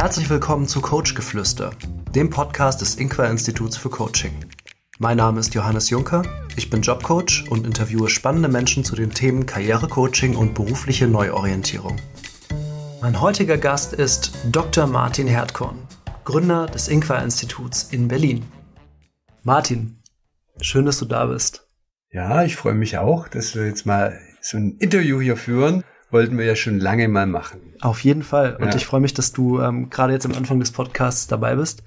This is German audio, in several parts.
Herzlich willkommen zu Coach Geflüster, dem Podcast des Inqua Instituts für Coaching. Mein Name ist Johannes Juncker, ich bin Jobcoach und interviewe spannende Menschen zu den Themen Karrierecoaching und berufliche Neuorientierung. Mein heutiger Gast ist Dr. Martin Herdkorn, Gründer des Inqua Instituts in Berlin. Martin, schön, dass du da bist. Ja, ich freue mich auch, dass wir jetzt mal so ein Interview hier führen wollten wir ja schon lange mal machen. Auf jeden Fall. Und ja. ich freue mich, dass du ähm, gerade jetzt am Anfang des Podcasts dabei bist.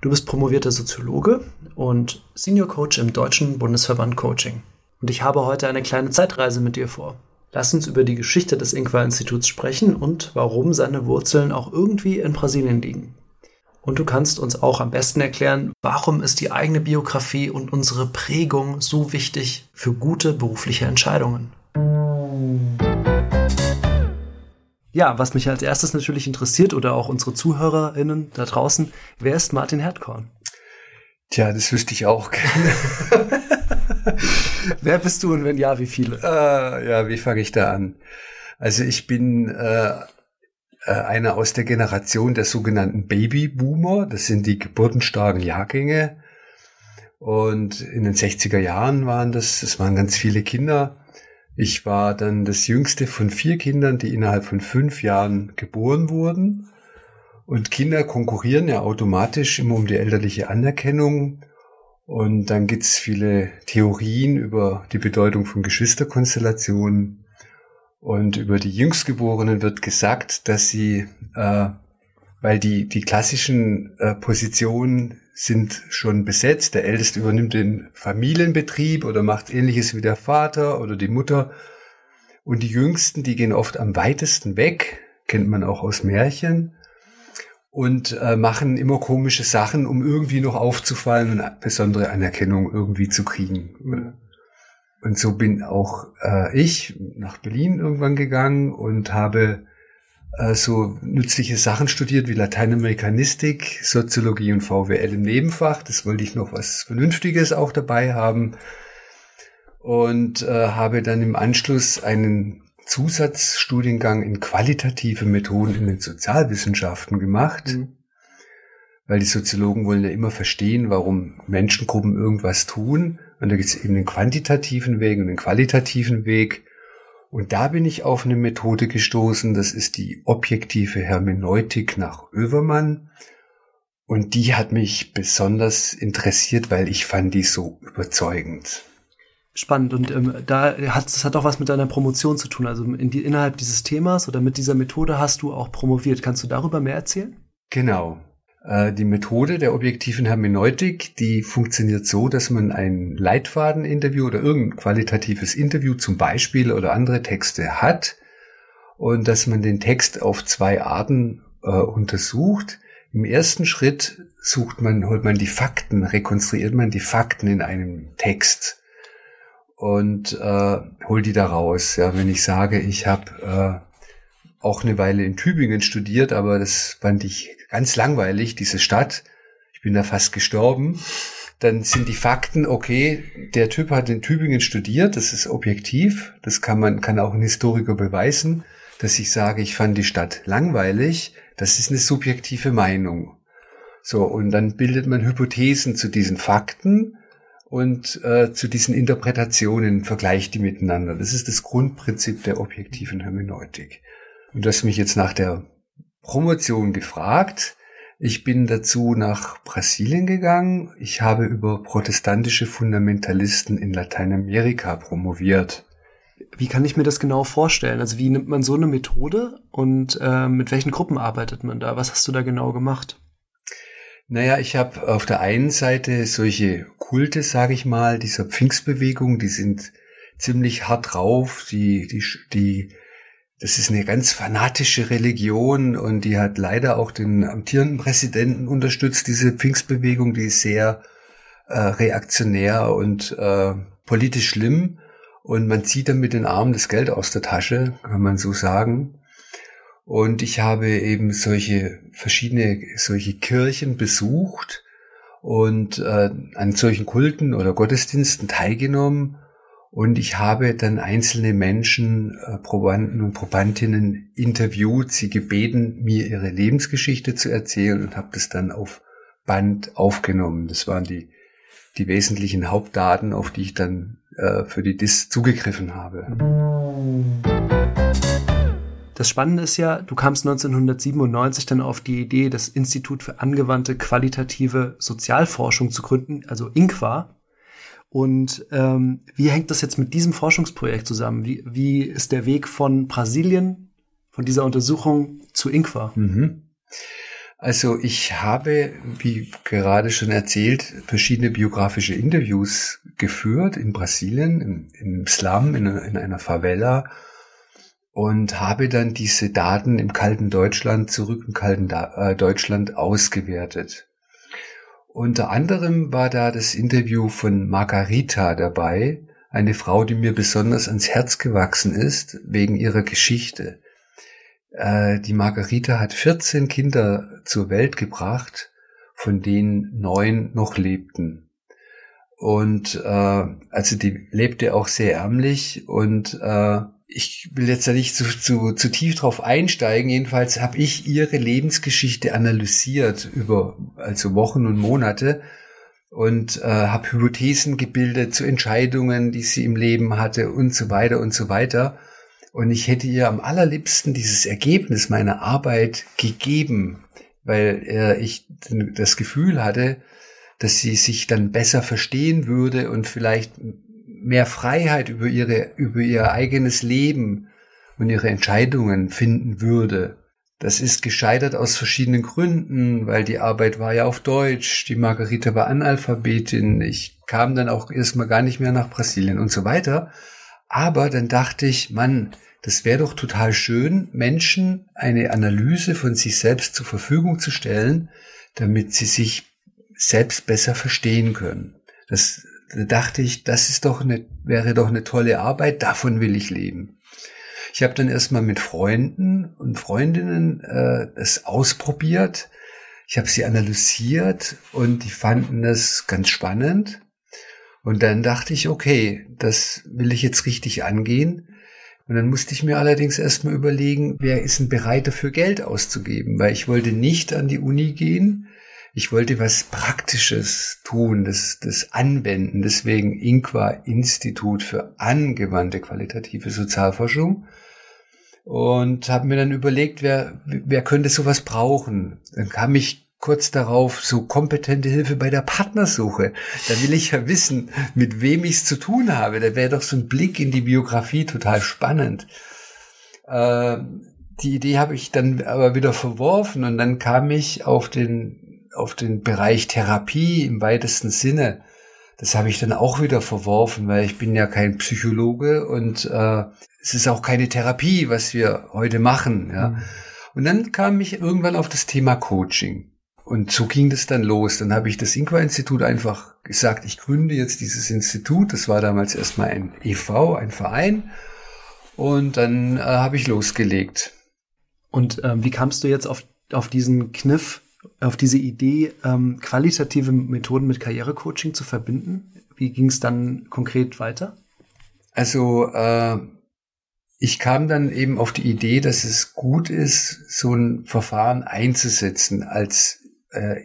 Du bist promovierter Soziologe und Senior Coach im Deutschen Bundesverband Coaching. Und ich habe heute eine kleine Zeitreise mit dir vor. Lass uns über die Geschichte des Inqua-Instituts sprechen und warum seine Wurzeln auch irgendwie in Brasilien liegen. Und du kannst uns auch am besten erklären, warum ist die eigene Biografie und unsere Prägung so wichtig für gute berufliche Entscheidungen. Ja, was mich als erstes natürlich interessiert oder auch unsere ZuhörerInnen da draußen, wer ist Martin Herdkorn? Tja, das wüsste ich auch gerne. wer bist du und wenn ja, wie viele? Äh, ja, wie fange ich da an? Also ich bin äh, äh, einer aus der Generation der sogenannten Babyboomer. Das sind die geburtenstarken Jahrgänge. Und in den 60er Jahren waren das, das waren ganz viele Kinder. Ich war dann das jüngste von vier Kindern, die innerhalb von fünf Jahren geboren wurden. Und Kinder konkurrieren ja automatisch immer um die elterliche Anerkennung. Und dann gibt's viele Theorien über die Bedeutung von Geschwisterkonstellationen. Und über die Jüngstgeborenen wird gesagt, dass sie, äh, weil die, die klassischen äh, Positionen sind schon besetzt. Der Älteste übernimmt den Familienbetrieb oder macht ähnliches wie der Vater oder die Mutter. Und die Jüngsten, die gehen oft am weitesten weg, kennt man auch aus Märchen, und äh, machen immer komische Sachen, um irgendwie noch aufzufallen und besondere Anerkennung irgendwie zu kriegen. Und so bin auch äh, ich nach Berlin irgendwann gegangen und habe äh, so nützliche Sachen studiert wie Lateinamerikanistik, Soziologie und VWL im Nebenfach. Das wollte ich noch was Vernünftiges auch dabei haben. Und äh, habe dann im Anschluss einen Zusatzstudiengang in qualitative Methoden in den Sozialwissenschaften gemacht. Mhm. Weil die Soziologen wollen ja immer verstehen, warum Menschengruppen irgendwas tun. Und da gibt es eben den quantitativen Weg und den qualitativen Weg. Und da bin ich auf eine Methode gestoßen, das ist die objektive Hermeneutik nach Övermann. Und die hat mich besonders interessiert, weil ich fand die so überzeugend. Spannend. Und ähm, da hat das hat auch was mit deiner Promotion zu tun. Also in die, innerhalb dieses Themas oder mit dieser Methode hast du auch promoviert. Kannst du darüber mehr erzählen? Genau. Äh, die Methode der objektiven Hermeneutik, die funktioniert so, dass man ein Leitfadeninterview oder irgendein qualitatives Interview zum Beispiel oder andere Texte hat und dass man den Text auf zwei Arten äh, untersucht. Im ersten Schritt sucht man, holt man die Fakten, rekonstruiert man die Fakten in einem Text und äh, holt die da raus. Ja, wenn ich sage, ich habe äh, auch eine Weile in Tübingen studiert, aber das fand ich ganz langweilig, diese Stadt. Ich bin da fast gestorben. Dann sind die Fakten, okay, der Typ hat in Tübingen studiert, das ist objektiv, das kann man, kann auch ein Historiker beweisen, dass ich sage, ich fand die Stadt langweilig, das ist eine subjektive Meinung. So, und dann bildet man Hypothesen zu diesen Fakten und äh, zu diesen Interpretationen, vergleicht die miteinander. Das ist das Grundprinzip der objektiven Hermeneutik. Und das mich jetzt nach der Promotion gefragt. Ich bin dazu nach Brasilien gegangen. Ich habe über protestantische Fundamentalisten in Lateinamerika promoviert. Wie kann ich mir das genau vorstellen? Also wie nimmt man so eine Methode und äh, mit welchen Gruppen arbeitet man da? Was hast du da genau gemacht? Naja, ich habe auf der einen Seite solche Kulte, sage ich mal, dieser Pfingstbewegung, die sind ziemlich hart drauf, die, die, die das ist eine ganz fanatische Religion und die hat leider auch den amtierenden Präsidenten unterstützt, diese Pfingstbewegung, die ist sehr äh, reaktionär und äh, politisch schlimm und man zieht dann mit den Armen das Geld aus der Tasche, kann man so sagen. Und ich habe eben solche verschiedene, solche Kirchen besucht und äh, an solchen Kulten oder Gottesdiensten teilgenommen Und ich habe dann einzelne Menschen, äh, Probanden und Probandinnen interviewt, sie gebeten, mir ihre Lebensgeschichte zu erzählen und habe das dann auf Band aufgenommen. Das waren die, die wesentlichen Hauptdaten, auf die ich dann äh, für die DIS zugegriffen habe. Das Spannende ist ja, du kamst 1997 dann auf die Idee, das Institut für angewandte qualitative Sozialforschung zu gründen, also INQUA. Und ähm, wie hängt das jetzt mit diesem Forschungsprojekt zusammen? Wie, wie ist der Weg von Brasilien, von dieser Untersuchung zu INQUA? Mhm. Also ich habe, wie gerade schon erzählt, verschiedene biografische Interviews geführt in Brasilien, im, im Slum, in, in einer Favela und habe dann diese Daten im kalten Deutschland zurück im kalten äh, Deutschland ausgewertet. Unter anderem war da das Interview von Margarita dabei, eine Frau, die mir besonders ans Herz gewachsen ist, wegen ihrer Geschichte. Äh, die Margarita hat 14 Kinder zur Welt gebracht, von denen neun noch lebten. Und äh, also die lebte auch sehr ärmlich und äh, ich will jetzt da nicht zu, zu, zu tief drauf einsteigen. Jedenfalls habe ich ihre Lebensgeschichte analysiert über also Wochen und Monate und äh, habe Hypothesen gebildet zu Entscheidungen, die sie im Leben hatte und so weiter und so weiter. Und ich hätte ihr am allerliebsten dieses Ergebnis meiner Arbeit gegeben, weil äh, ich das Gefühl hatte, dass sie sich dann besser verstehen würde und vielleicht mehr Freiheit über ihre, über ihr eigenes Leben und ihre Entscheidungen finden würde. Das ist gescheitert aus verschiedenen Gründen, weil die Arbeit war ja auf Deutsch, die Margarita war Analphabetin, ich kam dann auch erstmal gar nicht mehr nach Brasilien und so weiter. Aber dann dachte ich, Mann, das wäre doch total schön, Menschen eine Analyse von sich selbst zur Verfügung zu stellen, damit sie sich selbst besser verstehen können. Das da dachte ich, das ist doch eine, wäre doch eine tolle Arbeit, davon will ich leben. Ich habe dann erstmal mit Freunden und Freundinnen äh, es ausprobiert. Ich habe sie analysiert und die fanden das ganz spannend. Und dann dachte ich, okay, das will ich jetzt richtig angehen. Und dann musste ich mir allerdings erstmal überlegen, wer ist denn bereit dafür Geld auszugeben, weil ich wollte nicht an die Uni gehen ich wollte was Praktisches tun, das, das anwenden. Deswegen Inqua Institut für angewandte qualitative Sozialforschung. Und habe mir dann überlegt, wer, wer könnte sowas brauchen. Dann kam ich kurz darauf so kompetente Hilfe bei der Partnersuche. Da will ich ja wissen, mit wem ich es zu tun habe. Da wäre doch so ein Blick in die Biografie total spannend. Äh, die Idee habe ich dann aber wieder verworfen und dann kam ich auf den auf den Bereich Therapie im weitesten Sinne, das habe ich dann auch wieder verworfen, weil ich bin ja kein Psychologe und äh, es ist auch keine Therapie, was wir heute machen. Ja. Mhm. Und dann kam ich irgendwann auf das Thema Coaching. Und so ging das dann los. Dann habe ich das Inqua-Institut einfach gesagt, ich gründe jetzt dieses Institut. Das war damals erstmal ein EV, ein Verein. Und dann äh, habe ich losgelegt. Und ähm, wie kamst du jetzt auf, auf diesen Kniff, auf diese Idee, ähm, qualitative Methoden mit Karrierecoaching zu verbinden? Wie ging es dann konkret weiter? Also äh, ich kam dann eben auf die Idee, dass es gut ist, so ein Verfahren einzusetzen als äh,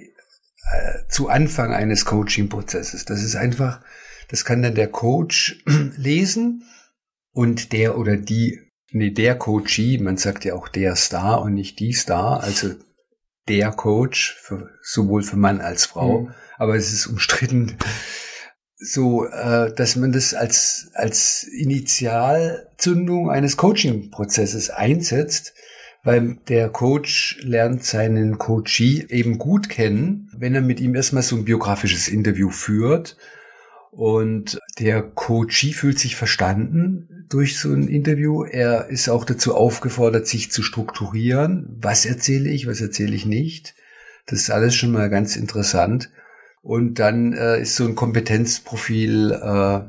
äh, zu Anfang eines Coaching-Prozesses. Das ist einfach, das kann dann der Coach lesen und der oder die, nee, der Coachee, man sagt ja auch der Star und nicht die Star, also der Coach, für, sowohl für Mann als Frau, mhm. aber es ist umstritten, so, äh, dass man das als, als Initialzündung eines Coaching-Prozesses einsetzt, weil der Coach lernt seinen Coachee eben gut kennen, wenn er mit ihm erstmal so ein biografisches Interview führt. Und der Coachee fühlt sich verstanden durch so ein Interview. Er ist auch dazu aufgefordert, sich zu strukturieren. Was erzähle ich, was erzähle ich nicht? Das ist alles schon mal ganz interessant. Und dann äh, ist so ein Kompetenzprofil äh,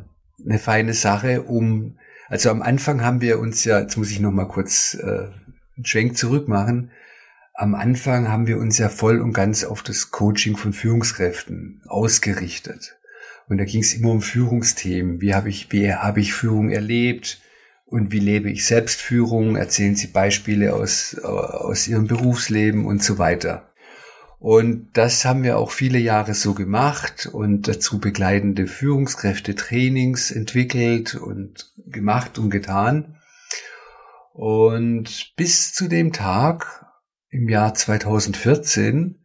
eine feine Sache, um, also am Anfang haben wir uns ja, jetzt muss ich noch mal kurz äh, einen Schwenk zurück machen. Am Anfang haben wir uns ja voll und ganz auf das Coaching von Führungskräften ausgerichtet. Und da ging es immer um Führungsthemen. Wie habe ich, wie habe ich Führung erlebt? Und wie lebe ich Selbstführung? Erzählen Sie Beispiele aus, aus Ihrem Berufsleben und so weiter. Und das haben wir auch viele Jahre so gemacht und dazu begleitende Führungskräfte-Trainings entwickelt und gemacht und getan. Und bis zu dem Tag im Jahr 2014,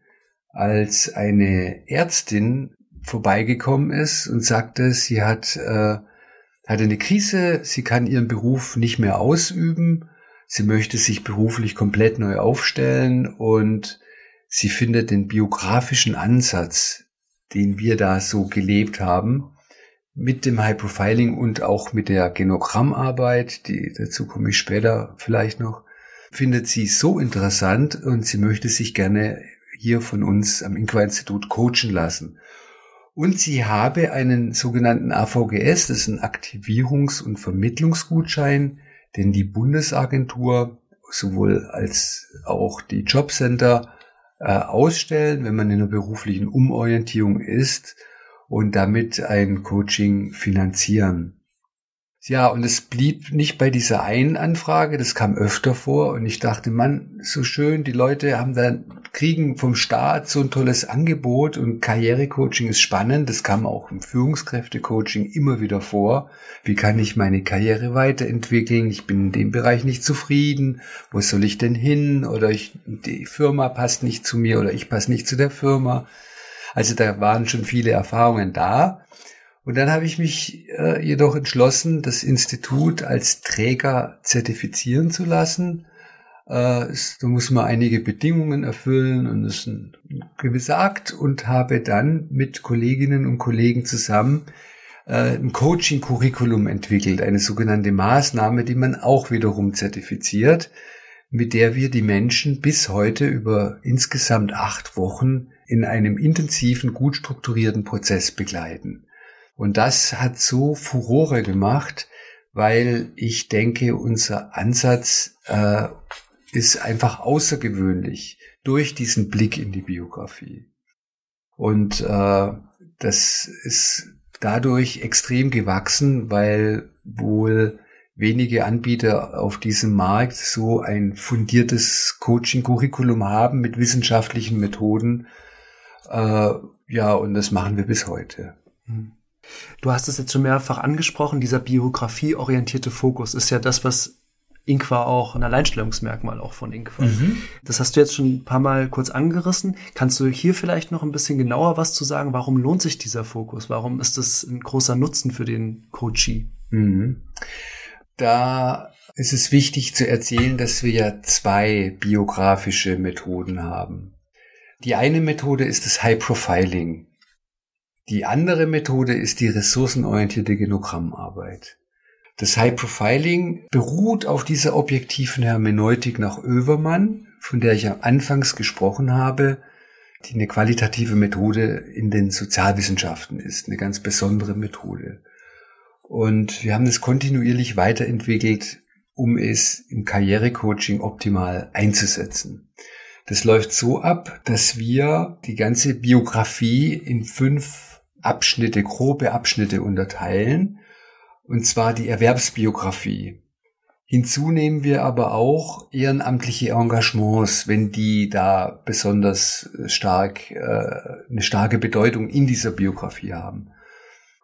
als eine Ärztin vorbeigekommen ist und sagte, sie hat, äh, hatte eine Krise, sie kann ihren Beruf nicht mehr ausüben, sie möchte sich beruflich komplett neu aufstellen und sie findet den biografischen Ansatz, den wir da so gelebt haben, mit dem High Profiling und auch mit der Genogrammarbeit, die dazu komme ich später vielleicht noch, findet sie so interessant und sie möchte sich gerne hier von uns am Inqua-Institut coachen lassen. Und sie habe einen sogenannten AVGS, das ist ein Aktivierungs- und Vermittlungsgutschein, den die Bundesagentur sowohl als auch die Jobcenter äh, ausstellen, wenn man in einer beruflichen Umorientierung ist und damit ein Coaching finanzieren. Ja, und es blieb nicht bei dieser einen Anfrage, das kam öfter vor und ich dachte, Mann, so schön, die Leute haben dann, kriegen vom Staat so ein tolles Angebot und Karrierecoaching ist spannend, das kam auch im Führungskräftecoaching immer wieder vor. Wie kann ich meine Karriere weiterentwickeln? Ich bin in dem Bereich nicht zufrieden. Wo soll ich denn hin? Oder ich, die Firma passt nicht zu mir oder ich passe nicht zu der Firma. Also da waren schon viele Erfahrungen da. Und dann habe ich mich äh, jedoch entschlossen, das Institut als Träger zertifizieren zu lassen. Äh, es, da muss man einige Bedingungen erfüllen und das ist ein gewisser Akt und habe dann mit Kolleginnen und Kollegen zusammen äh, ein Coaching-Curriculum entwickelt, eine sogenannte Maßnahme, die man auch wiederum zertifiziert, mit der wir die Menschen bis heute über insgesamt acht Wochen in einem intensiven, gut strukturierten Prozess begleiten. Und das hat so Furore gemacht, weil ich denke, unser Ansatz äh, ist einfach außergewöhnlich durch diesen Blick in die Biografie. Und äh, das ist dadurch extrem gewachsen, weil wohl wenige Anbieter auf diesem Markt so ein fundiertes Coaching-Curriculum haben mit wissenschaftlichen Methoden. Äh, ja, und das machen wir bis heute. Hm. Du hast es jetzt schon mehrfach angesprochen, dieser biografieorientierte Fokus ist ja das, was Inqua auch ein Alleinstellungsmerkmal auch von Inqua. Mhm. Das hast du jetzt schon ein paar Mal kurz angerissen. Kannst du hier vielleicht noch ein bisschen genauer was zu sagen? Warum lohnt sich dieser Fokus? Warum ist das ein großer Nutzen für den Coachee? Mhm. Da ist es wichtig zu erzählen, dass wir ja zwei biografische Methoden haben. Die eine Methode ist das High Profiling. Die andere Methode ist die ressourcenorientierte Genogrammarbeit. Das High Profiling beruht auf dieser objektiven Hermeneutik nach Övermann, von der ich ja anfangs gesprochen habe, die eine qualitative Methode in den Sozialwissenschaften ist, eine ganz besondere Methode. Und wir haben es kontinuierlich weiterentwickelt, um es im Karrierecoaching optimal einzusetzen. Das läuft so ab, dass wir die ganze Biografie in fünf Abschnitte, grobe Abschnitte unterteilen, und zwar die Erwerbsbiografie. Hinzu nehmen wir aber auch ehrenamtliche Engagements, wenn die da besonders stark äh, eine starke Bedeutung in dieser Biografie haben.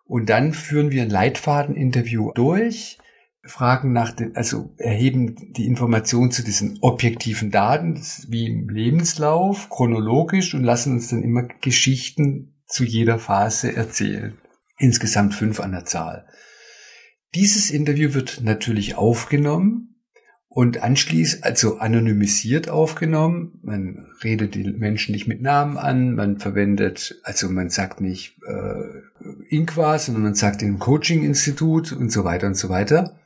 Und dann führen wir ein Leitfadeninterview durch, fragen nach den, also erheben die Informationen zu diesen objektiven Daten, wie im Lebenslauf, chronologisch und lassen uns dann immer Geschichten zu jeder Phase erzählen. Insgesamt fünf an der Zahl. Dieses Interview wird natürlich aufgenommen und anschließend, also anonymisiert aufgenommen. Man redet die Menschen nicht mit Namen an, man verwendet, also man sagt nicht äh, Inqua, sondern man sagt im Coaching-Institut und so weiter und so weiter.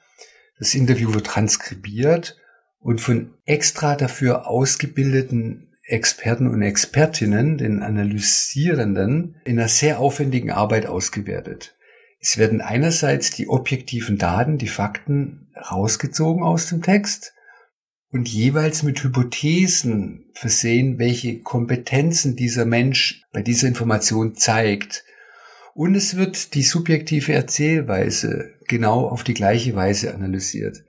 Das Interview wird transkribiert und von extra dafür ausgebildeten Experten und Expertinnen, den Analysierenden, in einer sehr aufwendigen Arbeit ausgewertet. Es werden einerseits die objektiven Daten, die Fakten rausgezogen aus dem Text und jeweils mit Hypothesen versehen, welche Kompetenzen dieser Mensch bei dieser Information zeigt. Und es wird die subjektive Erzählweise genau auf die gleiche Weise analysiert.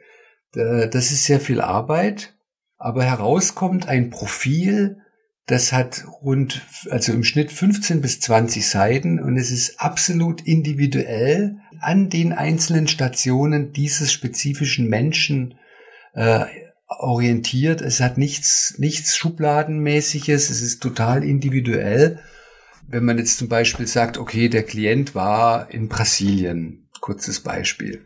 Das ist sehr viel Arbeit, aber herauskommt ein Profil, das hat rund, also im Schnitt 15 bis 20 Seiten und es ist absolut individuell an den einzelnen Stationen dieses spezifischen Menschen äh, orientiert. Es hat nichts, nichts Schubladenmäßiges. Es ist total individuell. Wenn man jetzt zum Beispiel sagt, okay, der Klient war in Brasilien, kurzes Beispiel.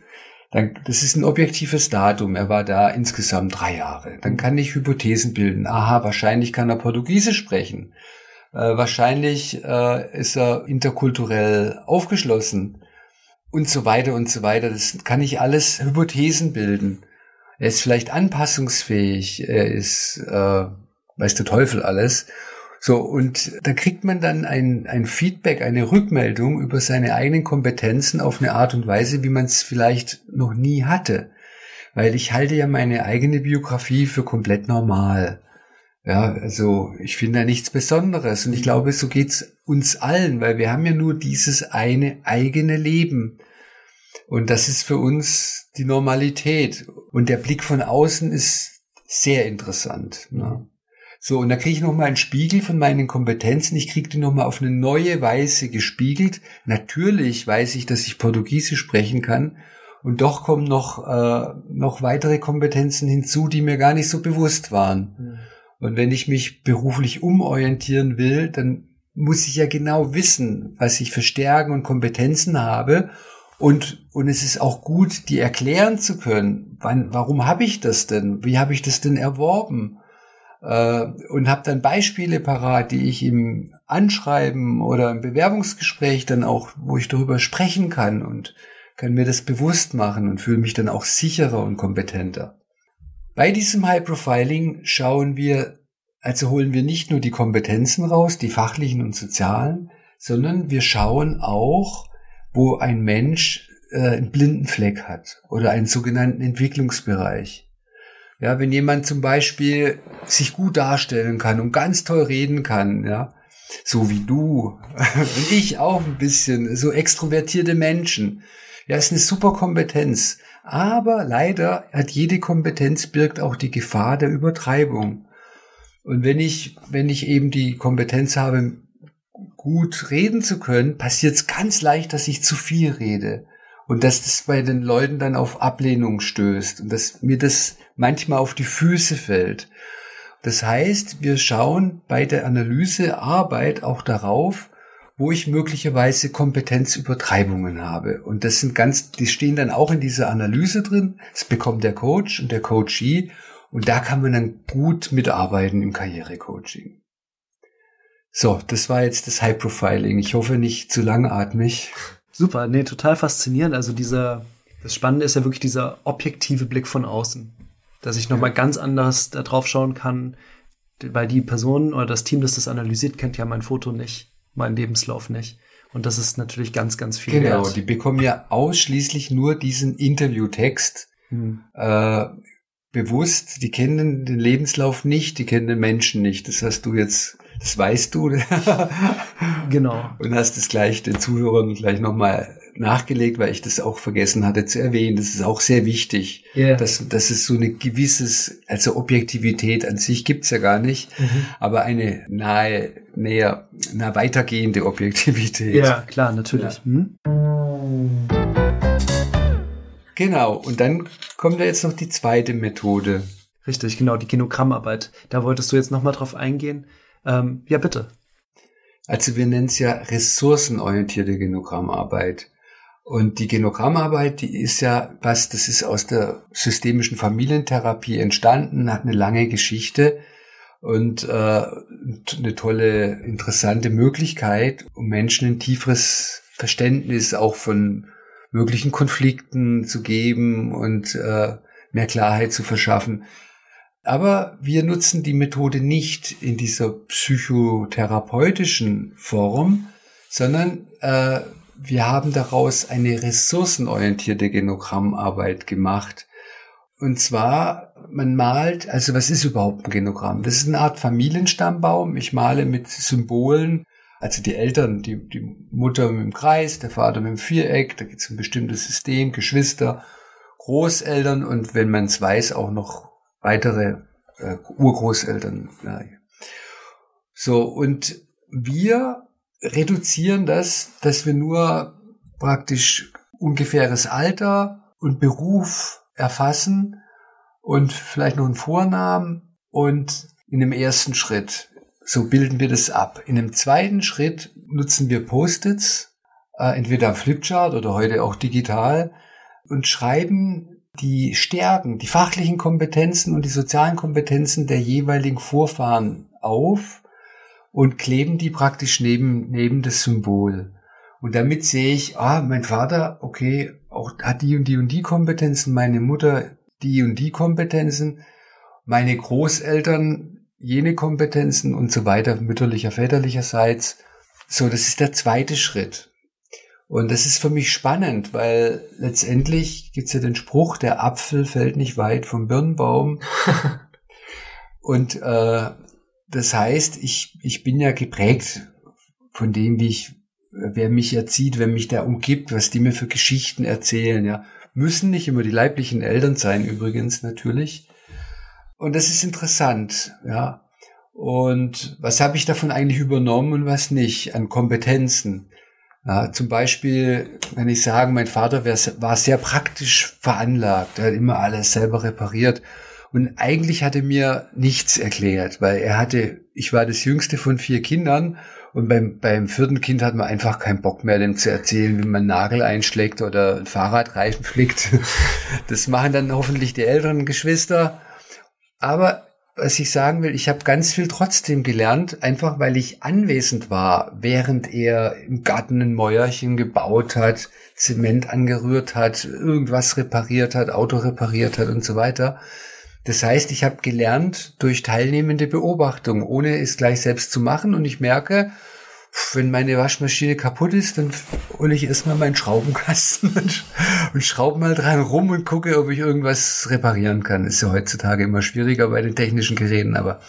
Dann, das ist ein objektives Datum. Er war da insgesamt drei Jahre. Dann kann ich Hypothesen bilden. Aha, wahrscheinlich kann er Portugiesisch sprechen. Äh, wahrscheinlich äh, ist er interkulturell aufgeschlossen und so weiter und so weiter. Das kann ich alles Hypothesen bilden. Er ist vielleicht anpassungsfähig. Er ist, äh, weiß der Teufel alles. So, und da kriegt man dann ein, ein Feedback, eine Rückmeldung über seine eigenen Kompetenzen auf eine Art und Weise, wie man es vielleicht noch nie hatte. Weil ich halte ja meine eigene Biografie für komplett normal. Ja, also ich finde da nichts Besonderes. Und ich glaube, so geht's uns allen, weil wir haben ja nur dieses eine eigene Leben. Und das ist für uns die Normalität. Und der Blick von außen ist sehr interessant. Ne? So, und da kriege ich nochmal einen Spiegel von meinen Kompetenzen. Ich kriege die nochmal auf eine neue Weise gespiegelt. Natürlich weiß ich, dass ich Portugiesisch sprechen kann. Und doch kommen noch, äh, noch weitere Kompetenzen hinzu, die mir gar nicht so bewusst waren. Mhm. Und wenn ich mich beruflich umorientieren will, dann muss ich ja genau wissen, was ich für Stärken und Kompetenzen habe. Und, und es ist auch gut, die erklären zu können. Wann, warum habe ich das denn? Wie habe ich das denn erworben? Äh, und habe dann Beispiele parat, die ich im Anschreiben oder im Bewerbungsgespräch dann auch, wo ich darüber sprechen kann und kann mir das bewusst machen und fühle mich dann auch sicherer und kompetenter. Bei diesem High Profiling schauen wir, also holen wir nicht nur die Kompetenzen raus, die fachlichen und sozialen, sondern wir schauen auch, wo ein Mensch äh, einen blinden Fleck hat oder einen sogenannten Entwicklungsbereich. Ja, wenn jemand zum Beispiel sich gut darstellen kann und ganz toll reden kann, ja, so wie du und ich auch ein bisschen, so extrovertierte Menschen. Ja, ist eine super Kompetenz. Aber leider hat jede Kompetenz birgt auch die Gefahr der Übertreibung. Und wenn ich, wenn ich eben die Kompetenz habe, gut reden zu können, passiert es ganz leicht, dass ich zu viel rede. Und dass das bei den Leuten dann auf Ablehnung stößt und dass mir das manchmal auf die Füße fällt. Das heißt, wir schauen bei der Analysearbeit auch darauf, wo ich möglicherweise Kompetenzübertreibungen habe. Und das sind ganz, die stehen dann auch in dieser Analyse drin. Das bekommt der Coach und der Coachee. Und da kann man dann gut mitarbeiten im Karrierecoaching. So, das war jetzt das High Profiling. Ich hoffe nicht zu langatmig. Super, nee, total faszinierend. Also dieser, das Spannende ist ja wirklich dieser objektive Blick von außen. Dass ich nochmal ja. ganz anders da drauf schauen kann, weil die Person oder das Team, das das analysiert, kennt ja mein Foto nicht, meinen Lebenslauf nicht. Und das ist natürlich ganz, ganz viel. Genau, wert. die bekommen ja ausschließlich nur diesen Interviewtext hm. äh, bewusst. Die kennen den Lebenslauf nicht, die kennen den Menschen nicht. Das hast du jetzt das weißt du. genau. Und hast es gleich den Zuhörern gleich nochmal nachgelegt, weil ich das auch vergessen hatte zu erwähnen. Das ist auch sehr wichtig, yeah. dass, dass es so eine gewisses, also Objektivität an sich gibt's ja gar nicht, mhm. aber eine nahe, näher, na weitergehende Objektivität. Ja, klar, natürlich. Ja. Mhm. Genau, und dann kommt da jetzt noch die zweite Methode. Richtig, genau, die Genogrammarbeit. Da wolltest du jetzt nochmal drauf eingehen. Ähm, ja, bitte. Also wir nennen es ja ressourcenorientierte Genogrammarbeit. Und die Genogrammarbeit, die ist ja was, das ist aus der systemischen Familientherapie entstanden, hat eine lange Geschichte und äh, eine tolle, interessante Möglichkeit, um Menschen ein tieferes Verständnis auch von möglichen Konflikten zu geben und äh, mehr Klarheit zu verschaffen. Aber wir nutzen die Methode nicht in dieser psychotherapeutischen Form, sondern äh, wir haben daraus eine ressourcenorientierte Genogrammarbeit gemacht. Und zwar, man malt, also was ist überhaupt ein Genogramm? Das ist eine Art Familienstammbaum. Ich male mit Symbolen Also die Eltern, die, die Mutter mit dem Kreis, der Vater mit dem Viereck, da gibt es ein bestimmtes System, Geschwister, Großeltern und wenn man es weiß, auch noch weitere äh, Urgroßeltern. Ja. So, und wir reduzieren das, dass wir nur praktisch ungefähres Alter und Beruf erfassen und vielleicht noch einen Vornamen und in dem ersten Schritt, so bilden wir das ab. In dem zweiten Schritt nutzen wir Post-its, äh, entweder Flipchart oder heute auch digital und schreiben die Stärken, die fachlichen Kompetenzen und die sozialen Kompetenzen der jeweiligen Vorfahren auf und kleben die praktisch neben, neben das Symbol. Und damit sehe ich, ah, mein Vater, okay, auch hat die und die und die Kompetenzen, meine Mutter die und die Kompetenzen, meine Großeltern jene Kompetenzen und so weiter, mütterlicher, väterlicherseits. So, das ist der zweite Schritt. Und das ist für mich spannend, weil letztendlich gibt's ja den Spruch, der Apfel fällt nicht weit vom Birnbaum. und äh, das heißt, ich, ich bin ja geprägt von dem, wie ich wer mich erzieht, wer mich da umgibt, was die mir für Geschichten erzählen, ja. Müssen nicht immer die leiblichen Eltern sein, übrigens, natürlich. Und das ist interessant, ja. Und was habe ich davon eigentlich übernommen und was nicht an Kompetenzen? Ja, zum Beispiel kann ich sagen, mein Vater war sehr praktisch veranlagt. Er hat immer alles selber repariert. Und eigentlich hatte mir nichts erklärt, weil er hatte, ich war das jüngste von vier Kindern und beim, beim vierten Kind hat man einfach keinen Bock mehr, dem zu erzählen, wie man Nagel einschlägt oder ein Fahrradreifen flickt. Das machen dann hoffentlich die älteren Geschwister. Aber was ich sagen will, ich habe ganz viel trotzdem gelernt, einfach weil ich anwesend war, während er im Garten ein Mäuerchen gebaut hat, Zement angerührt hat, irgendwas repariert hat, Auto repariert hat und so weiter. Das heißt, ich habe gelernt durch teilnehmende Beobachtung, ohne es gleich selbst zu machen. Und ich merke, wenn meine Waschmaschine kaputt ist, dann hole ich erstmal meinen Schraubenkasten und, und schraube mal dran rum und gucke, ob ich irgendwas reparieren kann. ist ja heutzutage immer schwieriger bei den technischen Geräten, aber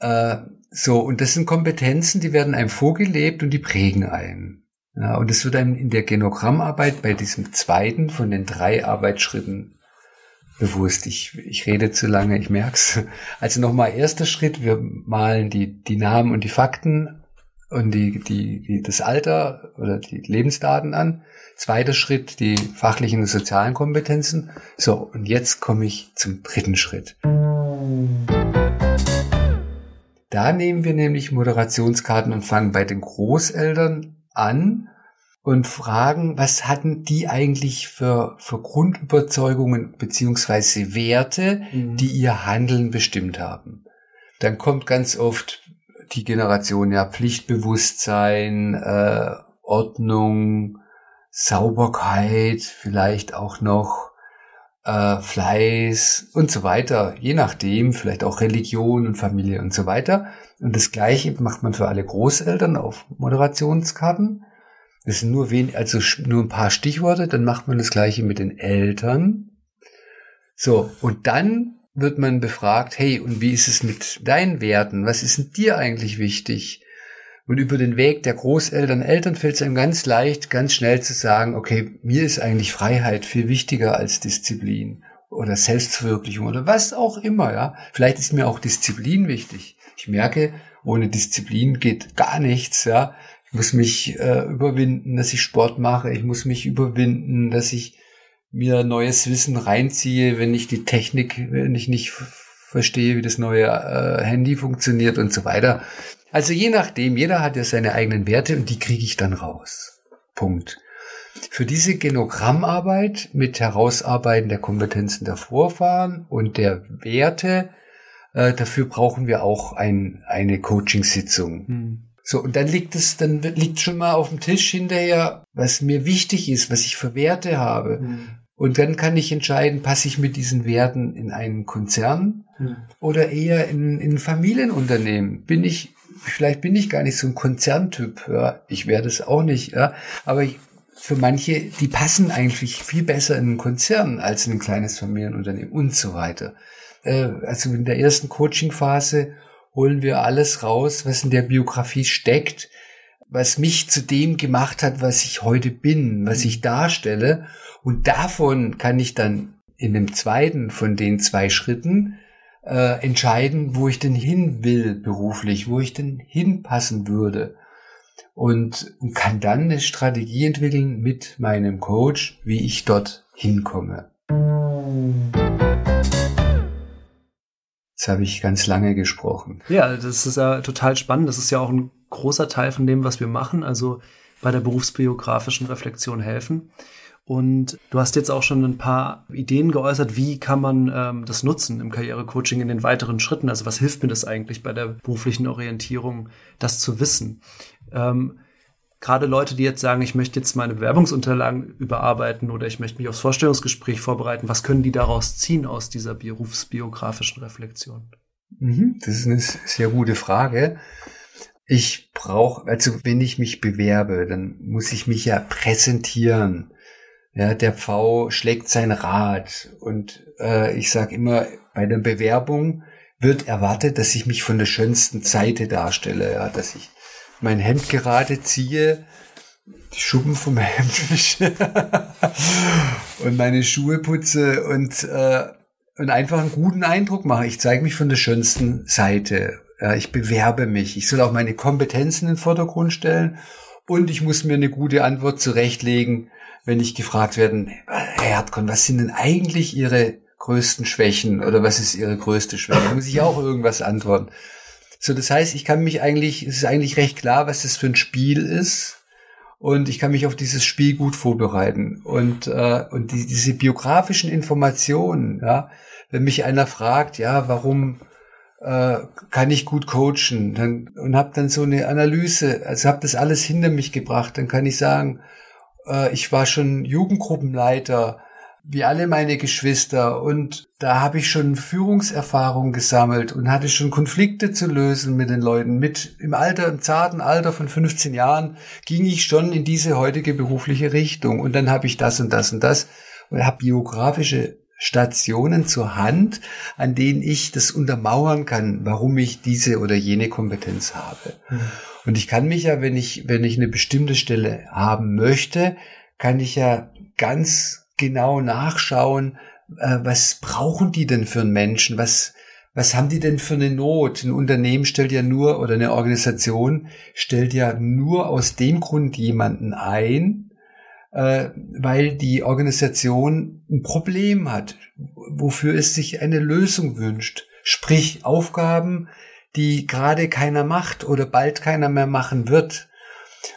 äh, so, und das sind Kompetenzen, die werden einem vorgelebt und die prägen einen. Ja, und das wird einem in der Genogrammarbeit bei diesem zweiten von den drei Arbeitsschritten bewusst. Ich, ich rede zu lange, ich merk's. Also nochmal erster Schritt, wir malen die, die Namen und die Fakten und die, die, die, das Alter oder die Lebensdaten an. Zweiter Schritt, die fachlichen und sozialen Kompetenzen. So, und jetzt komme ich zum dritten Schritt. Da nehmen wir nämlich Moderationskarten und fangen bei den Großeltern an und fragen, was hatten die eigentlich für, für Grundüberzeugungen beziehungsweise Werte, mhm. die ihr Handeln bestimmt haben. Dann kommt ganz oft die Generation ja Pflichtbewusstsein, äh, Ordnung, Sauberkeit, vielleicht auch noch äh, Fleiß und so weiter, je nachdem, vielleicht auch Religion und Familie und so weiter. Und das Gleiche macht man für alle Großeltern auf Moderationskarten. Das sind nur wen, also nur ein paar Stichworte, dann macht man das gleiche mit den Eltern. So, und dann wird man befragt, hey, und wie ist es mit deinen Werten? Was ist denn dir eigentlich wichtig? Und über den Weg der Großeltern, Eltern fällt es einem ganz leicht, ganz schnell zu sagen, okay, mir ist eigentlich Freiheit viel wichtiger als Disziplin oder Selbstverwirklichung oder was auch immer, ja. Vielleicht ist mir auch Disziplin wichtig. Ich merke, ohne Disziplin geht gar nichts, ja. Ich muss mich äh, überwinden, dass ich Sport mache. Ich muss mich überwinden, dass ich mir neues Wissen reinziehe, wenn ich die Technik, wenn ich nicht verstehe, wie das neue äh, Handy funktioniert und so weiter. Also je nachdem, jeder hat ja seine eigenen Werte und die kriege ich dann raus. Punkt. Für diese Genogrammarbeit mit Herausarbeiten der Kompetenzen der Vorfahren und der Werte, äh, dafür brauchen wir auch ein, eine Coaching-Sitzung. Hm. So, und dann liegt es, dann liegt schon mal auf dem Tisch hinterher, was mir wichtig ist, was ich für Werte habe. Mhm. Und dann kann ich entscheiden, passe ich mit diesen Werten in einen Konzern mhm. oder eher in, in ein Familienunternehmen. Bin ich, vielleicht bin ich gar nicht so ein Konzerntyp, ja, ich werde es auch nicht, ja, aber ich, für manche, die passen eigentlich viel besser in einen Konzern als in ein kleines Familienunternehmen und so weiter. Äh, also in der ersten Coaching-Phase holen wir alles raus, was in der Biografie steckt, was mich zu dem gemacht hat, was ich heute bin, was ich darstelle. Und davon kann ich dann in dem zweiten von den zwei Schritten äh, entscheiden, wo ich denn hin will beruflich, wo ich denn hinpassen würde. Und kann dann eine Strategie entwickeln mit meinem Coach, wie ich dort hinkomme. Jetzt habe ich ganz lange gesprochen. Ja, das ist ja total spannend. Das ist ja auch ein großer Teil von dem, was wir machen, also bei der berufsbiografischen Reflexion helfen. Und du hast jetzt auch schon ein paar Ideen geäußert, wie kann man ähm, das nutzen im Karrierecoaching in den weiteren Schritten? Also was hilft mir das eigentlich bei der beruflichen Orientierung, das zu wissen? Ähm, Gerade Leute, die jetzt sagen, ich möchte jetzt meine Bewerbungsunterlagen überarbeiten oder ich möchte mich aufs Vorstellungsgespräch vorbereiten, was können die daraus ziehen aus dieser berufsbiografischen Reflexion? Mhm, das ist eine sehr gute Frage. Ich brauche, also wenn ich mich bewerbe, dann muss ich mich ja präsentieren. Ja, der V schlägt sein Rad und äh, ich sage immer, bei der Bewerbung wird erwartet, dass ich mich von der schönsten Seite darstelle, ja, dass ich mein Hemd gerade ziehe, die Schuppen vom Hemd wische und meine Schuhe putze und, äh, und einfach einen guten Eindruck mache. Ich zeige mich von der schönsten Seite. Ja, ich bewerbe mich. Ich soll auch meine Kompetenzen in den Vordergrund stellen und ich muss mir eine gute Antwort zurechtlegen, wenn ich gefragt werden, Herr Erdkon, was sind denn eigentlich Ihre größten Schwächen oder was ist Ihre größte Schwäche? Da muss ich auch irgendwas antworten. So, das heißt, ich kann mich eigentlich, es ist eigentlich recht klar, was das für ein Spiel ist. Und ich kann mich auf dieses Spiel gut vorbereiten. Und, äh, und die, diese biografischen Informationen, ja, wenn mich einer fragt, ja, warum äh, kann ich gut coachen, dann und habe dann so eine Analyse, also habe das alles hinter mich gebracht, dann kann ich sagen, ich war schon Jugendgruppenleiter, wie alle meine Geschwister und da habe ich schon Führungserfahrung gesammelt und hatte schon Konflikte zu lösen mit den Leuten. Mit im Alter, im zarten Alter von 15 Jahren ging ich schon in diese heutige berufliche Richtung und dann habe ich das und das und das und habe biografische Stationen zur Hand, an denen ich das untermauern kann, warum ich diese oder jene Kompetenz habe. Mhm. Und ich kann mich ja, wenn ich, wenn ich eine bestimmte Stelle haben möchte, kann ich ja ganz genau nachschauen, äh, was brauchen die denn für einen Menschen? Was, was haben die denn für eine Not? Ein Unternehmen stellt ja nur, oder eine Organisation stellt ja nur aus dem Grund jemanden ein, äh, weil die Organisation ein Problem hat, wofür es sich eine Lösung wünscht. Sprich, Aufgaben, die gerade keiner macht oder bald keiner mehr machen wird.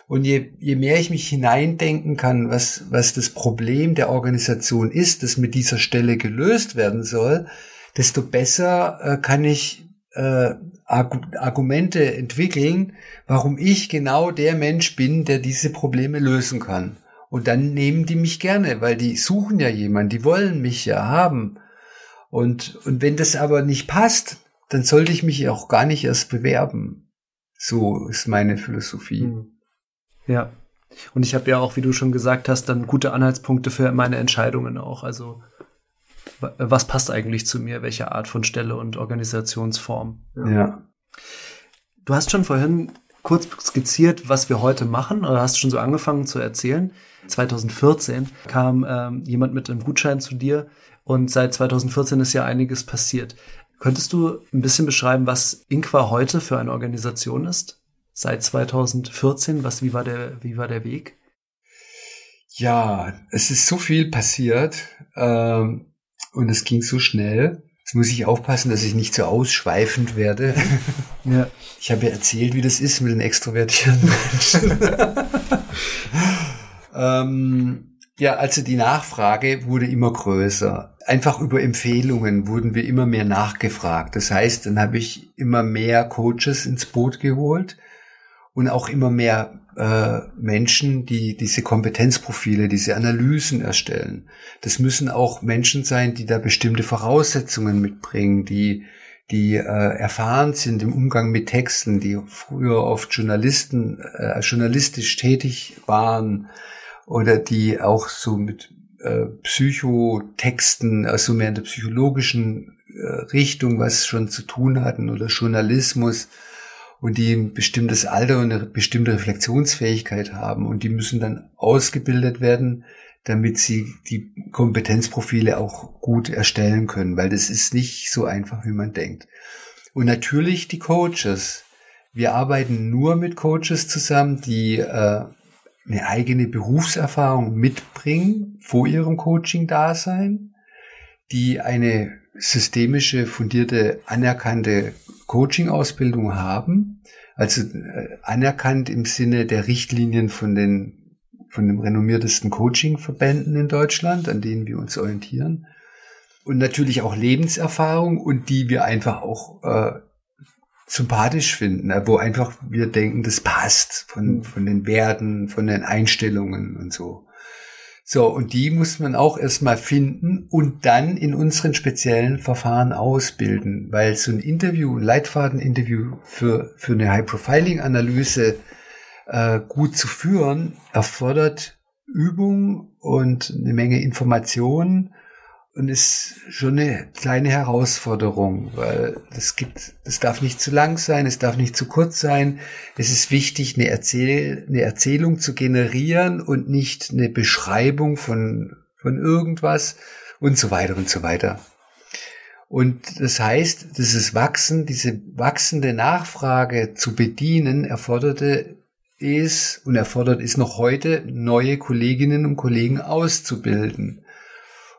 Und je, je mehr ich mich hineindenken kann, was, was das Problem der Organisation ist, das mit dieser Stelle gelöst werden soll, desto besser äh, kann ich äh, Argumente entwickeln, warum ich genau der Mensch bin, der diese Probleme lösen kann. Und dann nehmen die mich gerne, weil die suchen ja jemanden, die wollen mich ja haben. Und, und wenn das aber nicht passt, dann sollte ich mich auch gar nicht erst bewerben. So ist meine Philosophie. Hm. Ja. Und ich habe ja auch, wie du schon gesagt hast, dann gute Anhaltspunkte für meine Entscheidungen auch. Also was passt eigentlich zu mir, welche Art von Stelle und Organisationsform. Ja. ja. Du hast schon vorhin kurz skizziert, was wir heute machen, oder hast schon so angefangen zu erzählen. 2014 kam ähm, jemand mit einem Gutschein zu dir und seit 2014 ist ja einiges passiert. Könntest du ein bisschen beschreiben, was Inqua heute für eine Organisation ist? seit 2014? Was, wie war der, wie war der Weg? Ja, es ist so viel passiert ähm, und es ging so schnell. Jetzt muss ich aufpassen, dass ich nicht so ausschweifend werde. Ja. Ich habe ja erzählt, wie das ist mit den extrovertierten Menschen. ähm, ja, also die Nachfrage wurde immer größer. Einfach über Empfehlungen wurden wir immer mehr nachgefragt. Das heißt, dann habe ich immer mehr Coaches ins Boot geholt und auch immer mehr äh, Menschen, die diese Kompetenzprofile, diese Analysen erstellen. Das müssen auch Menschen sein, die da bestimmte Voraussetzungen mitbringen, die die äh, erfahren sind im Umgang mit Texten, die früher oft Journalisten, äh, journalistisch tätig waren oder die auch so mit äh, Psychotexten, also mehr in der psychologischen Richtung was schon zu tun hatten oder Journalismus und die ein bestimmtes Alter und eine bestimmte Reflexionsfähigkeit haben und die müssen dann ausgebildet werden, damit sie die Kompetenzprofile auch gut erstellen können, weil das ist nicht so einfach, wie man denkt. Und natürlich die Coaches. Wir arbeiten nur mit Coaches zusammen, die äh, eine eigene Berufserfahrung mitbringen vor ihrem Coaching-Dasein, die eine systemische, fundierte, anerkannte Coaching-Ausbildung haben, also äh, anerkannt im Sinne der Richtlinien von den von den renommiertesten Coaching-Verbänden in Deutschland, an denen wir uns orientieren. Und natürlich auch Lebenserfahrung und die wir einfach auch äh, sympathisch finden, ne, wo einfach wir denken, das passt von, mhm. von den Werten, von den Einstellungen und so. So, und die muss man auch erstmal finden und dann in unseren speziellen Verfahren ausbilden, weil so ein Interview, ein Leitfadeninterview für, für eine High-Profiling-Analyse äh, gut zu führen, erfordert Übung und eine Menge Informationen und ist schon eine kleine Herausforderung, weil es gibt, es darf nicht zu lang sein, es darf nicht zu kurz sein. Es ist wichtig, eine, Erzähl eine Erzählung zu generieren und nicht eine Beschreibung von, von irgendwas und so weiter und so weiter. Und das heißt, dieses Wachsen, diese wachsende Nachfrage zu bedienen, erforderte es und erfordert es noch heute, neue Kolleginnen und Kollegen auszubilden.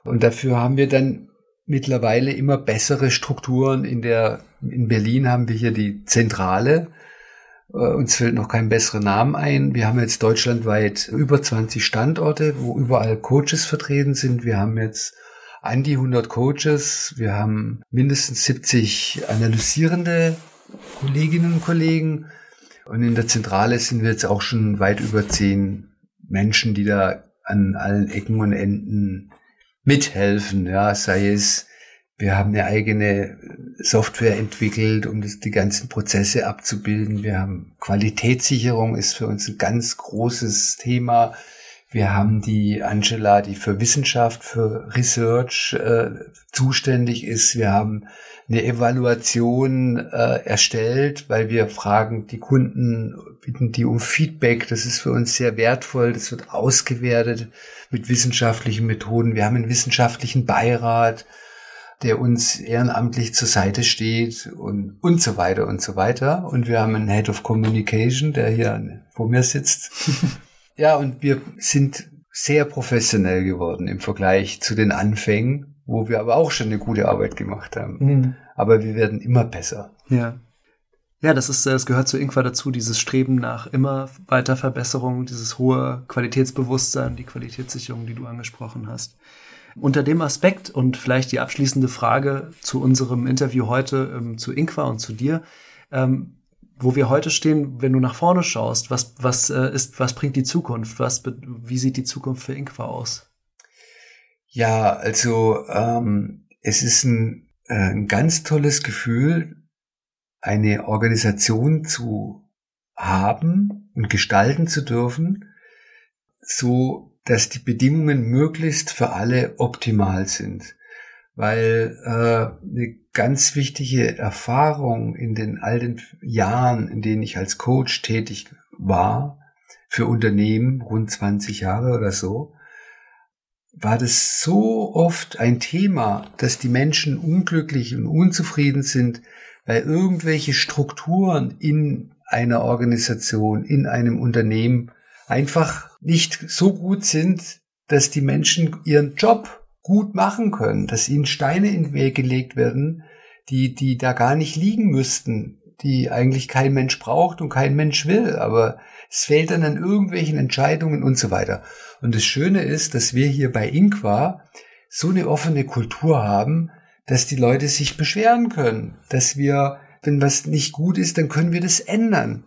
Und dafür haben wir dann mittlerweile immer bessere Strukturen. In der, in Berlin haben wir hier die Zentrale. Äh, uns fällt noch kein besserer Name ein. Wir haben jetzt deutschlandweit über 20 Standorte, wo überall Coaches vertreten sind. Wir haben jetzt an die 100 Coaches. Wir haben mindestens 70 analysierende Kolleginnen und Kollegen. Und in der Zentrale sind wir jetzt auch schon weit über zehn Menschen, die da an allen Ecken und Enden mithelfen, ja, sei es, wir haben eine eigene Software entwickelt, um das, die ganzen Prozesse abzubilden. Wir haben Qualitätssicherung ist für uns ein ganz großes Thema. Wir haben die Angela, die für Wissenschaft, für Research äh, zuständig ist. Wir haben eine Evaluation äh, erstellt, weil wir fragen die Kunden, bitten die um Feedback. Das ist für uns sehr wertvoll. Das wird ausgewertet mit wissenschaftlichen Methoden. Wir haben einen wissenschaftlichen Beirat, der uns ehrenamtlich zur Seite steht und, und so weiter und so weiter. Und wir haben einen Head of Communication, der hier vor mir sitzt. ja, und wir sind sehr professionell geworden im Vergleich zu den Anfängen wo wir aber auch schon eine gute Arbeit gemacht haben. Mhm. Aber wir werden immer besser. Ja. Ja, das ist, es gehört zu Ingwer dazu, dieses Streben nach immer weiter Verbesserung, dieses hohe Qualitätsbewusstsein, die Qualitätssicherung, die du angesprochen hast. Unter dem Aspekt und vielleicht die abschließende Frage zu unserem Interview heute ähm, zu Ingwa und zu dir, ähm, wo wir heute stehen, wenn du nach vorne schaust, was, was äh, ist, was bringt die Zukunft? Was, wie sieht die Zukunft für Ingwa aus? Ja, also ähm, es ist ein, äh, ein ganz tolles Gefühl, eine Organisation zu haben und gestalten zu dürfen, so dass die Bedingungen möglichst für alle optimal sind. Weil äh, eine ganz wichtige Erfahrung in den all den Jahren, in denen ich als Coach tätig war, für Unternehmen, rund 20 Jahre oder so, war das so oft ein Thema, dass die Menschen unglücklich und unzufrieden sind, weil irgendwelche Strukturen in einer Organisation, in einem Unternehmen einfach nicht so gut sind, dass die Menschen ihren Job gut machen können, dass ihnen Steine in den Weg gelegt werden, die, die da gar nicht liegen müssten, die eigentlich kein Mensch braucht und kein Mensch will, aber es fehlt dann an irgendwelchen Entscheidungen und so weiter. Und das Schöne ist, dass wir hier bei Inqua so eine offene Kultur haben, dass die Leute sich beschweren können, dass wir, wenn was nicht gut ist, dann können wir das ändern.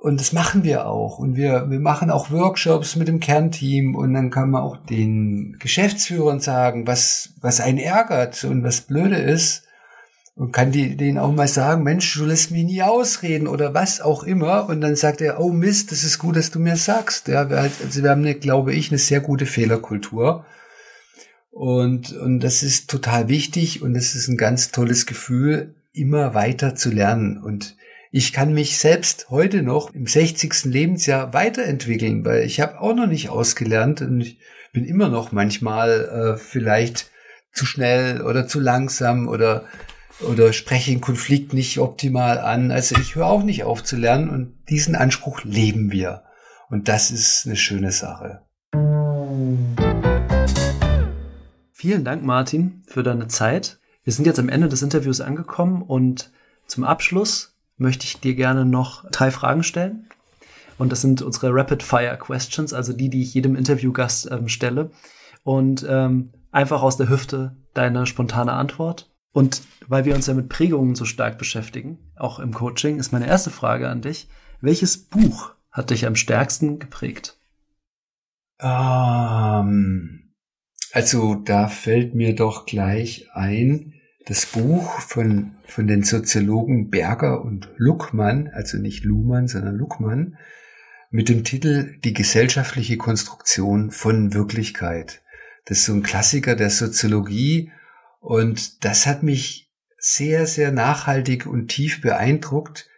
Und das machen wir auch. Und wir, wir machen auch Workshops mit dem Kernteam und dann kann man auch den Geschäftsführern sagen, was, was einen ärgert und was blöde ist und kann die, denen auch mal sagen, Mensch, du lässt mich nie ausreden oder was auch immer. Und dann sagt er, oh Mist, das ist gut, dass du mir sagst. Ja, wir, halt, also wir haben eine, glaube ich, eine sehr gute Fehlerkultur. Und, und das ist total wichtig und es ist ein ganz tolles Gefühl, immer weiter zu lernen. Und ich kann mich selbst heute noch im 60. Lebensjahr weiterentwickeln, weil ich habe auch noch nicht ausgelernt und ich bin immer noch manchmal äh, vielleicht zu schnell oder zu langsam oder oder spreche den Konflikt nicht optimal an. Also ich höre auch nicht auf zu lernen und diesen Anspruch leben wir. Und das ist eine schöne Sache. Vielen Dank, Martin, für deine Zeit. Wir sind jetzt am Ende des Interviews angekommen und zum Abschluss möchte ich dir gerne noch drei Fragen stellen. Und das sind unsere Rapid Fire Questions, also die, die ich jedem Interviewgast ähm, stelle. Und ähm, einfach aus der Hüfte deine spontane Antwort. Und weil wir uns ja mit Prägungen so stark beschäftigen, auch im Coaching, ist meine erste Frage an dich. Welches Buch hat dich am stärksten geprägt? Ähm, also da fällt mir doch gleich ein, das Buch von, von den Soziologen Berger und Luckmann, also nicht Luhmann, sondern Luckmann, mit dem Titel Die gesellschaftliche Konstruktion von Wirklichkeit. Das ist so ein Klassiker der Soziologie und das hat mich sehr, sehr nachhaltig und tief beeindruckt,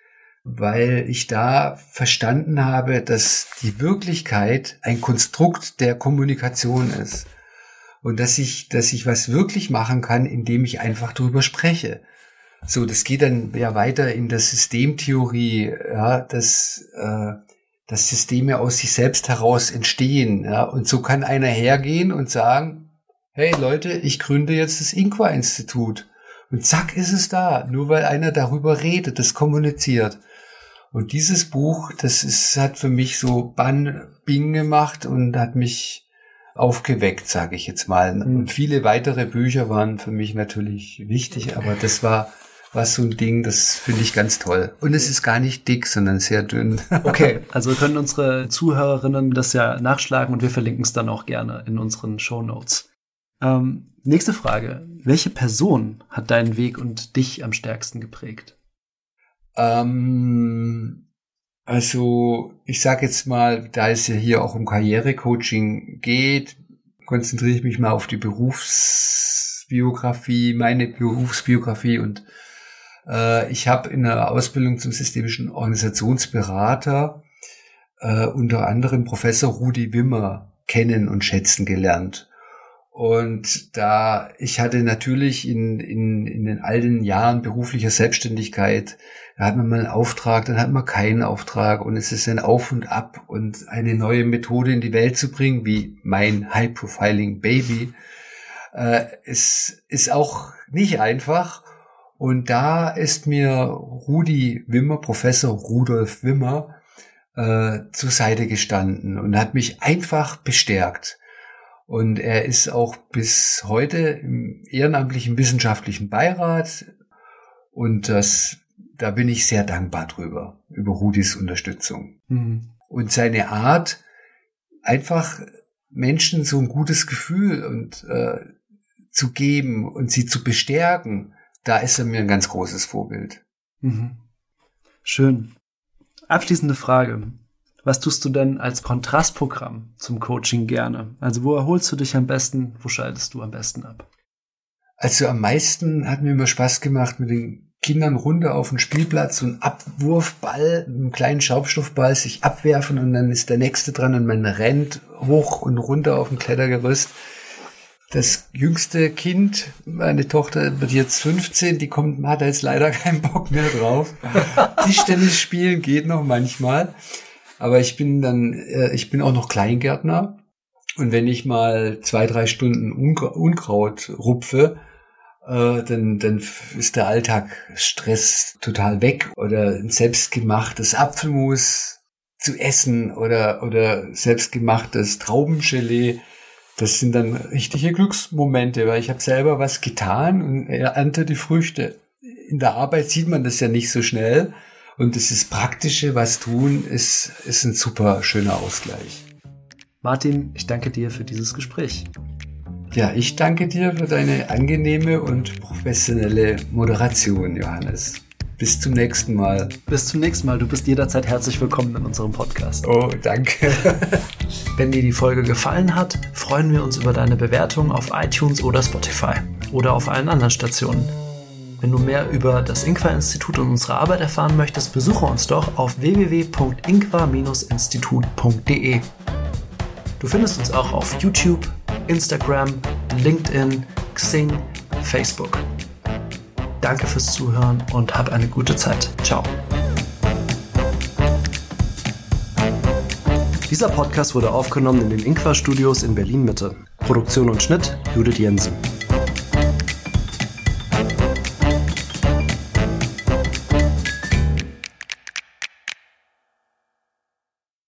weil ich da verstanden habe, dass die Wirklichkeit ein Konstrukt der Kommunikation ist und dass ich, dass ich was wirklich machen kann, indem ich einfach darüber spreche. So, das geht dann ja weiter in der Systemtheorie, ja, dass, äh, dass Systeme aus sich selbst heraus entstehen, ja, und so kann einer hergehen und sagen, hey Leute, ich gründe jetzt das Inqua-Institut. Und zack ist es da, nur weil einer darüber redet, das kommuniziert. Und dieses Buch, das ist, hat für mich so Bann, Bing gemacht und hat mich aufgeweckt, sage ich jetzt mal. Mhm. Und viele weitere Bücher waren für mich natürlich wichtig, aber das war was so ein Ding, das finde ich ganz toll. Und es ist gar nicht dick, sondern sehr dünn. okay, also können unsere Zuhörerinnen das ja nachschlagen und wir verlinken es dann auch gerne in unseren Show Notes. Ähm, nächste Frage. Welche Person hat deinen Weg und dich am stärksten geprägt? Ähm, also ich sage jetzt mal, da es ja hier auch um Karrierecoaching geht, konzentriere ich mich mal auf die Berufsbiografie, meine Berufsbiografie und äh, ich habe in der Ausbildung zum systemischen Organisationsberater äh, unter anderem Professor Rudi Wimmer kennen und schätzen gelernt. Und da ich hatte natürlich in, in, in den alten Jahren beruflicher Selbstständigkeit, da hat man mal einen Auftrag, dann hat man keinen Auftrag und es ist ein Auf und Ab und eine neue Methode in die Welt zu bringen, wie mein High Profiling Baby, äh, ist, ist auch nicht einfach. Und da ist mir Rudi Wimmer, Professor Rudolf Wimmer, äh, zur Seite gestanden und hat mich einfach bestärkt. Und er ist auch bis heute im ehrenamtlichen wissenschaftlichen Beirat. Und das, da bin ich sehr dankbar drüber, über Rudis Unterstützung. Mhm. Und seine Art, einfach Menschen so ein gutes Gefühl und äh, zu geben und sie zu bestärken, da ist er mir ein ganz großes Vorbild. Mhm. Schön. Abschließende Frage. Was tust du denn als Kontrastprogramm zum Coaching gerne? Also wo erholst du dich am besten? Wo schaltest du am besten ab? Also am meisten hat mir immer Spaß gemacht mit den Kindern runter auf den Spielplatz und Abwurfball, einen kleinen Schaubstoffball sich abwerfen und dann ist der nächste dran und man rennt hoch und runter auf dem Klettergerüst. Das jüngste Kind, meine Tochter wird jetzt 15, die kommt, hat jetzt leider keinen Bock mehr drauf. Tischtennis spielen geht noch manchmal. Aber ich bin dann, äh, ich bin auch noch Kleingärtner. Und wenn ich mal zwei, drei Stunden Unkraut rupfe, äh, dann, dann ist der Alltag Stress total weg. Oder selbstgemachtes Apfelmus zu essen oder, oder selbstgemachtes Traubengelee. Das sind dann richtige Glücksmomente, weil ich habe selber was getan und ernte die Früchte. In der Arbeit sieht man das ja nicht so schnell. Und dieses Praktische, was tun, ist, ist ein super schöner Ausgleich. Martin, ich danke dir für dieses Gespräch. Ja, ich danke dir für deine angenehme und professionelle Moderation, Johannes. Bis zum nächsten Mal. Bis zum nächsten Mal. Du bist jederzeit herzlich willkommen in unserem Podcast. Oh, danke. Wenn dir die Folge gefallen hat, freuen wir uns über deine Bewertung auf iTunes oder Spotify oder auf allen anderen Stationen. Wenn du mehr über das Inqua-Institut und unsere Arbeit erfahren möchtest, besuche uns doch auf www.inqua-institut.de. Du findest uns auch auf YouTube, Instagram, LinkedIn, Xing, Facebook. Danke fürs Zuhören und hab eine gute Zeit. Ciao. Dieser Podcast wurde aufgenommen in den Inqua Studios in Berlin Mitte. Produktion und Schnitt Judith Jensen.